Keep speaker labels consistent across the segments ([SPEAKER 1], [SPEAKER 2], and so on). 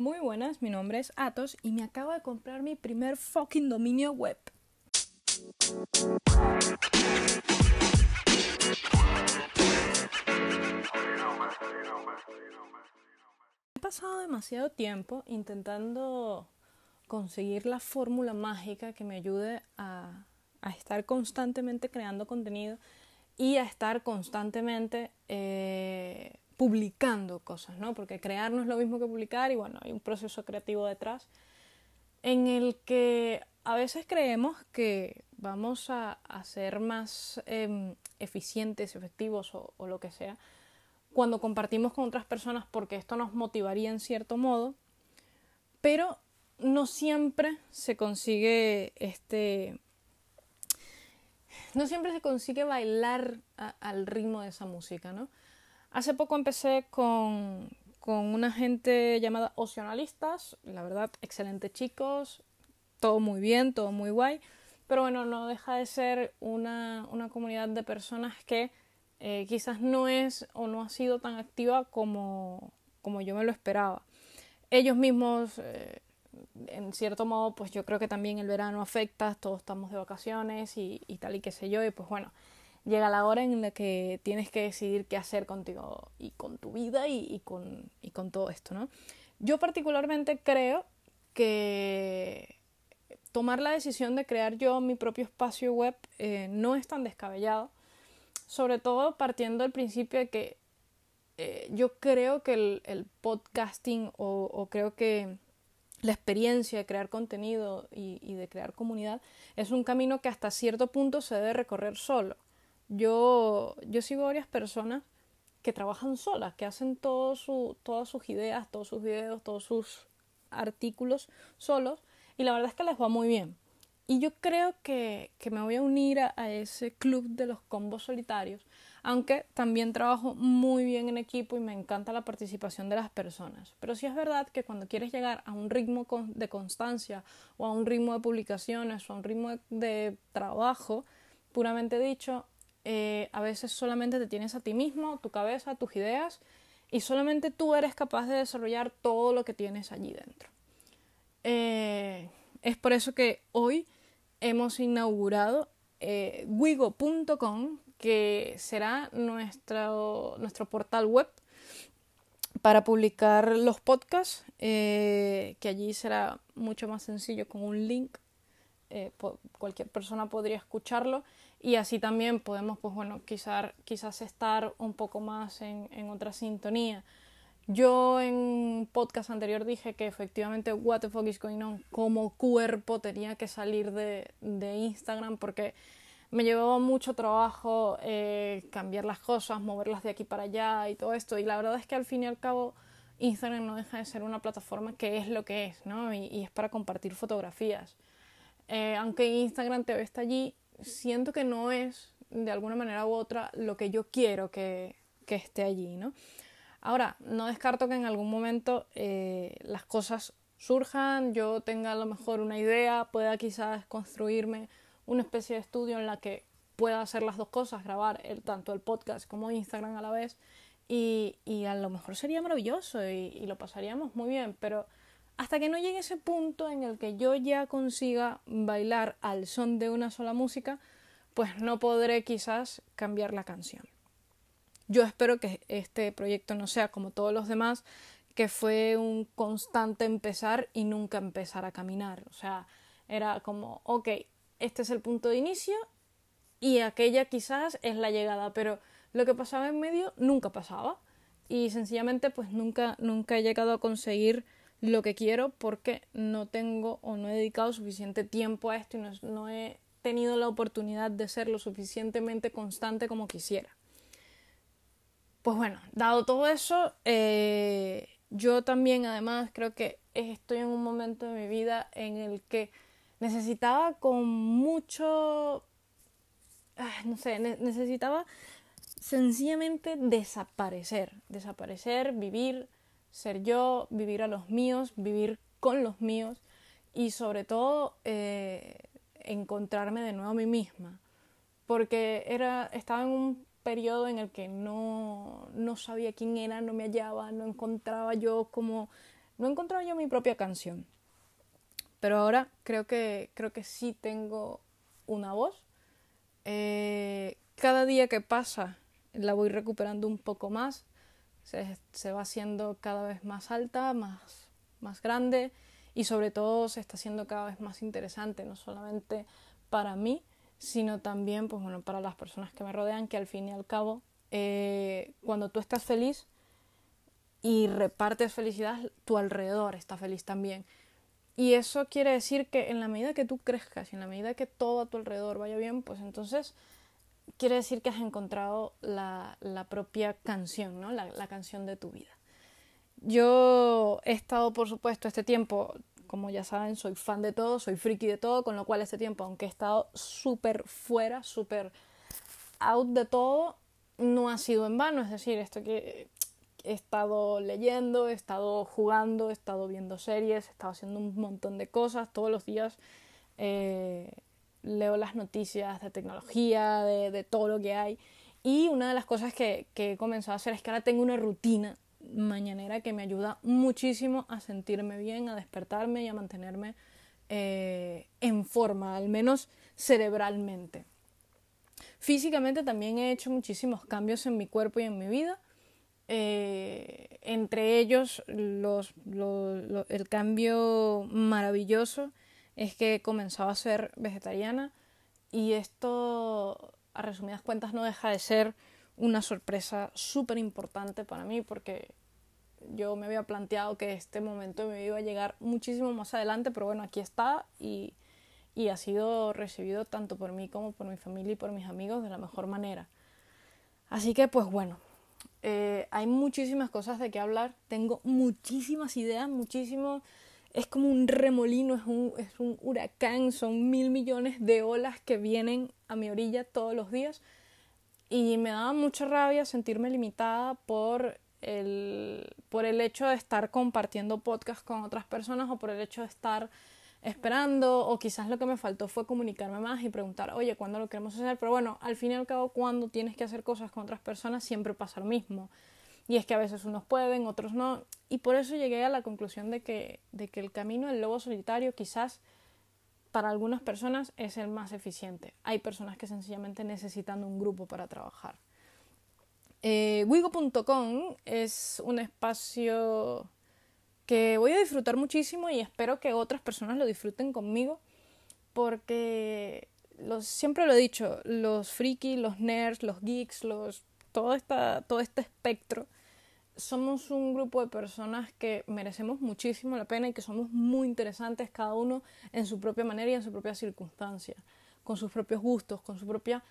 [SPEAKER 1] Muy buenas, mi nombre es Atos y me acabo de comprar mi primer fucking dominio web. He pasado demasiado tiempo intentando conseguir la fórmula mágica que me ayude a, estar constantemente creando contenido y a estar constantemente eh, publicando cosas, ¿no? Porque crear no es lo mismo que publicar y bueno, hay un proceso creativo detrás en el que a veces creemos que vamos a, ser más em, eficientes, efectivos o, lo que sea cuando compartimos con otras personas porque esto nos motivaría en cierto modo, pero no siempre se consigue este no siempre se consigue bailar al ritmo de esa música, ¿no? Hace poco empecé con, una gente llamada Ocionalistas, la verdad, excelentes chicos, todo muy bien, todo muy guay, pero bueno, no deja de ser una, comunidad de personas que eh, quizás no es o no ha sido tan activa como, como yo me lo esperaba. Ellos mismos, eh, en cierto modo, pues yo creo que también el verano afecta, todos estamos de vacaciones y, y tal y qué sé yo, y pues bueno, llega la hora en la que tienes que decidir qué hacer contigo y con tu vida y, con, y con todo esto, ¿no? Yo particularmente creo que tomar la decisión de crear yo mi propio espacio web eh, no es tan descabellado, sobre todo partiendo del principio de que eh, yo creo que el, podcasting o, creo que la experiencia de crear contenido y, y de crear comunidad es un camino que hasta cierto punto se debe recorrer solo yo, yo sigo varias personas que trabajan solas, que hacen todo su, todas sus ideas, todos sus videos, todos sus artículos solos y la verdad es que les va muy bien. Y yo creo que, que me voy a unir a, ese club de los combos solitarios, aunque también trabajo muy bien en equipo y me encanta la participación de las personas. Pero sí es verdad que cuando quieres llegar a un ritmo de constancia o a un ritmo de publicaciones o a un ritmo de trabajo, puramente dicho, eh, a veces solamente te tienes a ti mismo, tu cabeza, tus ideas, y solamente tú eres capaz de desarrollar todo lo que tienes allí dentro. Eh, es por eso que hoy hemos inaugurado eh, wigo.com, que será nuestro, nuestro portal web para publicar los podcasts, que allí será mucho más sencillo con un link. Cualquier persona podría escucharlo y así también podemos, pues bueno, quizás, quizás estar un poco más en, en otra sintonía. Yo en podcast anterior dije que efectivamente What the fuck is going on como cuerpo tenía que salir de, de Instagram porque me llevaba mucho trabajo eh, cambiar las cosas, moverlas de aquí para allá y todo esto. Y la verdad es que al fin y al cabo Instagram no deja de ser una plataforma que es lo que es, ¿no? Y es para compartir fotografías. Eh, aunque Instagram te está allí, siento que no es de alguna manera u otra lo que yo quiero que, que esté allí, ¿no? Ahora, no descarto que en algún momento eh, las cosas surjan, yo tenga a lo mejor una idea, pueda quizás construirme una especie de estudio en la que pueda hacer las dos cosas, grabar el, tanto el podcast como Instagram a la vez, y, y a lo mejor sería maravilloso y, y lo pasaríamos muy bien, pero hasta que no llegue ese punto en el que yo ya consiga bailar al son de una sola música, pues no podré quizás cambiar la canción. Yo espero que este proyecto no sea como todos los demás, que fue un constante empezar y nunca empezar a caminar. O sea, era como, ok, este es el punto de inicio y aquella quizás es la llegada, pero lo que pasaba en medio nunca pasaba. Y sencillamente pues nunca, nunca he llegado a conseguir lo que quiero porque no tengo o no he dedicado suficiente tiempo a esto y no, he tenido la oportunidad de ser lo suficientemente constante como quisiera. Pues bueno, dado todo eso, eh, yo también además creo que estoy en un momento de mi vida en el que necesitaba con mucho, no sé, necesitaba sencillamente desaparecer, desaparecer, vivir, ser yo, vivir a los míos, vivir con los míos y sobre todo eh, encontrarme de nuevo a mí misma. Porque era, estaba en un periodo en el que no, no sabía quién era, no me hallaba, no encontraba yo como no he encontrado yo mi propia canción. Pero ahora creo que, creo que sí tengo una voz. Eh, cada día que pasa la voy recuperando un poco más. Se, va haciendo cada vez más alta, más, más grande y sobre todo se está haciendo cada vez más interesante, no solamente para mí, sino también pues, bueno, para las personas que me rodean, que al fin y al cabo, eh, cuando tú estás feliz y repartes felicidad, tu alrededor está feliz también. Y eso quiere decir que en la medida que tú crezcas y en la medida que todo a tu alrededor vaya bien, pues entonces quiere decir que has encontrado la, propia canción, ¿no? La, la, canción de tu vida. Yo he estado, por supuesto, este tiempo, como ya saben, soy fan de todo, soy friki de todo, con lo cual este tiempo, aunque he estado súper fuera, súper out de todo, no ha sido en vano. Es decir, esto que he estado leyendo, he estado jugando, he estado viendo series, he estado haciendo un montón de cosas. Todos los días eh, leo las noticias de tecnología, de, de, todo lo que hay. Y una de las cosas que, que he comenzado a hacer es que ahora tengo una rutina mañanera que me ayuda muchísimo a sentirme bien, a despertarme y a mantenerme eh, en forma, al menos cerebralmente. Físicamente también he hecho muchísimos cambios en mi cuerpo y en mi vida. Eh, entre ellos, los, los, los, el cambio maravilloso es que he comenzado a ser vegetariana y esto, a resumidas cuentas, no deja de ser una sorpresa súper importante para mí porque yo me había planteado que este momento me iba a llegar muchísimo más adelante, pero bueno, aquí está y, y ha sido recibido tanto por mí como por mi familia y por mis amigos de la mejor manera. Así que pues bueno, eh, hay muchísimas cosas de qué hablar, tengo muchísimas ideas, muchísimo, es como un remolino, es un, es un huracán, son mil millones de olas que vienen a mi orilla todos los días y me daba mucha rabia sentirme limitada por el, por el hecho de estar compartiendo podcast con otras personas o por el hecho de estar esperando o quizás lo que me faltó fue comunicarme más y preguntar, oye, ¿cuándo lo queremos hacer? Pero bueno, al fin y al cabo, cuando tienes que hacer cosas con otras personas siempre pasa lo mismo. Y es que a veces unos pueden, otros no. Y por eso llegué a la conclusión de que, de que el camino del lobo solitario quizás para algunas personas es el más eficiente. Hay personas que sencillamente necesitan un grupo para trabajar. Eh, Wigo.com es un espacio que voy a disfrutar muchísimo y espero que otras personas lo disfruten conmigo porque siempre lo he dicho, los frikis, los nerds, los geeks, los, todo, esta, todo este espectro somos un grupo de personas que merecemos muchísimo la pena y que somos muy interesantes cada uno en su propia manera y en su propia circunstancia, con sus propios gustos, con su propia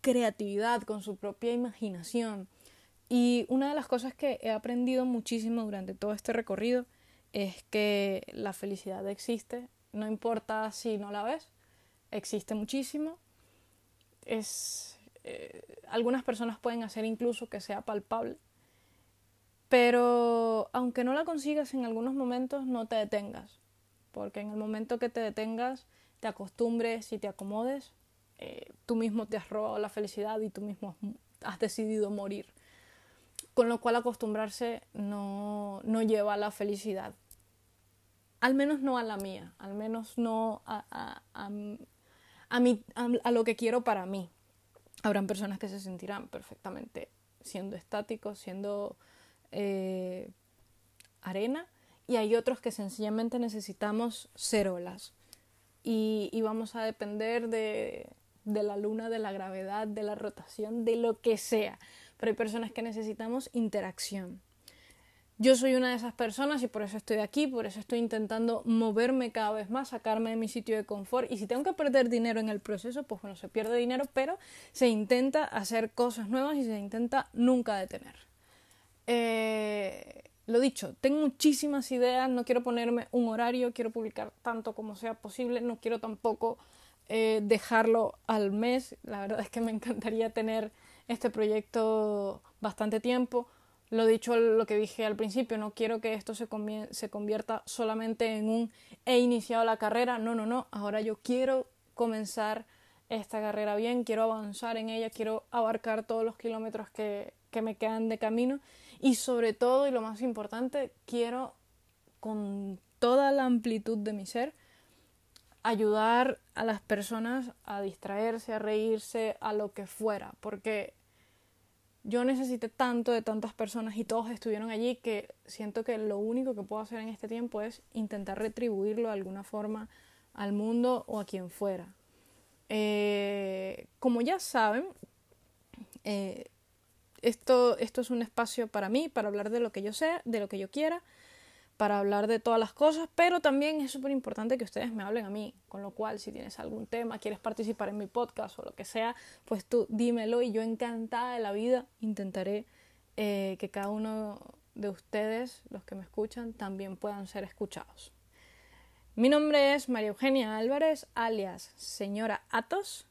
[SPEAKER 1] creatividad, con su propia imaginación. Y una de las cosas que he aprendido muchísimo durante todo este recorrido es que la felicidad existe, no importa si no la ves, existe muchísimo. Es, eh, algunas personas pueden hacer incluso que sea palpable pero aunque no la consigas en algunos momentos, no te detengas, porque en el momento que te detengas, te acostumbres y te acomodes, eh, tú mismo te has robado la felicidad y tú mismo has decidido morir. Con lo cual acostumbrarse no, no lleva a la felicidad. Al menos no a la mía, al menos no a, a, a, a, mí, a lo que quiero para mí. Habrán personas que se sentirán perfectamente siendo estáticos, siendo eh, arena y hay otros que sencillamente necesitamos ser olas y, y vamos a depender de, de la luna, de la gravedad, de la rotación, de lo que sea. Pero hay personas que necesitamos interacción. Yo soy una de esas personas y por eso estoy aquí, por eso estoy intentando moverme cada vez más, sacarme de mi sitio de confort. Y si tengo que perder dinero en el proceso, pues bueno, se pierde dinero, pero se intenta hacer cosas nuevas y se intenta nunca detener. Eh, lo dicho, tengo muchísimas ideas, no quiero ponerme un horario, quiero publicar tanto como sea posible, no quiero tampoco eh, dejarlo al mes, la verdad es que me encantaría tener este proyecto bastante tiempo. Lo dicho, lo que dije al principio, no quiero que esto se, se convierta solamente en un he iniciado la carrera, no, no, no, ahora yo quiero comenzar esta carrera bien, quiero avanzar en ella, quiero abarcar todos los kilómetros que, que me quedan de camino y sobre todo, y lo más importante, quiero con toda la amplitud de mi ser ayudar a las personas a distraerse, a reírse, a lo que fuera, porque yo necesité tanto de tantas personas y todos estuvieron allí que siento que lo único que puedo hacer en este tiempo es intentar retribuirlo de alguna forma al mundo o a quien fuera. Eh, como ya saben, eh, esto, esto es un espacio para mí, para hablar de lo que yo sé, de lo que yo quiera, para hablar de todas las cosas, pero también es súper importante que ustedes me hablen a mí, con lo cual si tienes algún tema, quieres participar en mi podcast o lo que sea, pues tú dímelo y yo encantada de la vida intentaré eh, que cada uno de ustedes, los que me escuchan, también puedan ser escuchados. Mi nombre es María Eugenia Álvarez, alias Señora Atos.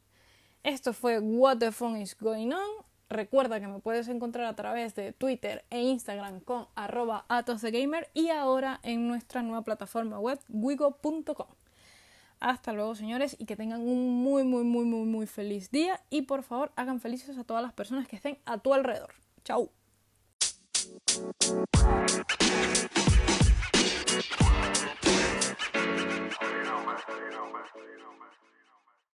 [SPEAKER 1] Esto fue What the Phone is Going On. Recuerda que me puedes encontrar a través de Twitter e Instagram con arroba atosdegamer y ahora en nuestra nueva plataforma web wigo.com. Hasta luego señores y que tengan un muy muy muy muy muy feliz día y por favor hagan felices a todas las personas que estén a tu alrededor. Chao. you know, man.